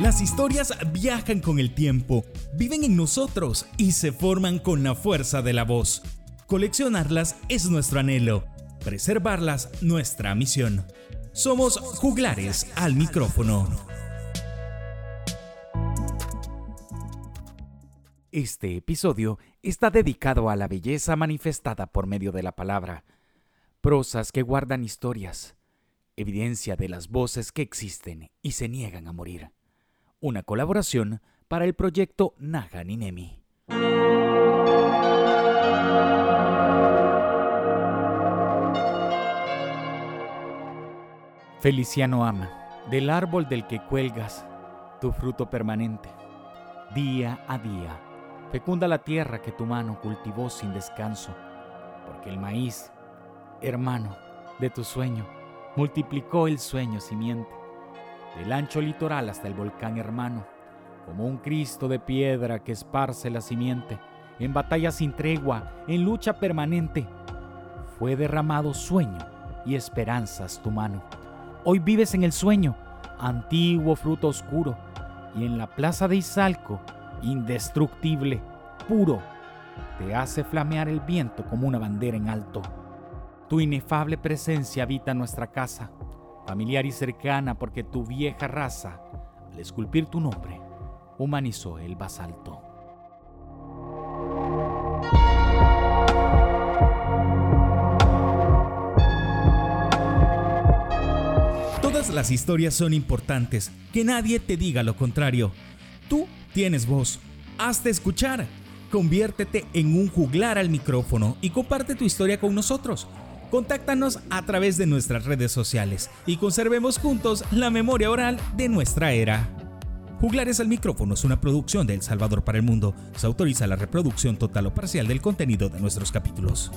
Las historias viajan con el tiempo, viven en nosotros y se forman con la fuerza de la voz. Coleccionarlas es nuestro anhelo, preservarlas nuestra misión. Somos juglares al micrófono. Este episodio está dedicado a la belleza manifestada por medio de la palabra, prosas que guardan historias, evidencia de las voces que existen y se niegan a morir una colaboración para el proyecto Naga Ninemi. Feliciano ama, del árbol del que cuelgas tu fruto permanente, día a día, fecunda la tierra que tu mano cultivó sin descanso, porque el maíz, hermano de tu sueño, multiplicó el sueño simiente del ancho litoral hasta el volcán hermano, como un Cristo de piedra que esparce la simiente, en batalla sin tregua, en lucha permanente. Fue derramado sueño y esperanzas tu mano. Hoy vives en el sueño, antiguo fruto oscuro, y en la plaza de Izalco, indestructible, puro, te hace flamear el viento como una bandera en alto. Tu inefable presencia habita nuestra casa, familiar y cercana porque tu vieja raza, al esculpir tu nombre, humanizó el basalto. Todas las historias son importantes, que nadie te diga lo contrario. Tú tienes voz, hazte escuchar. Conviértete en un juglar al micrófono y comparte tu historia con nosotros. Contáctanos a través de nuestras redes sociales y conservemos juntos la memoria oral de nuestra era. Juglares al micrófono es una producción de El Salvador para el Mundo. Se autoriza la reproducción total o parcial del contenido de nuestros capítulos.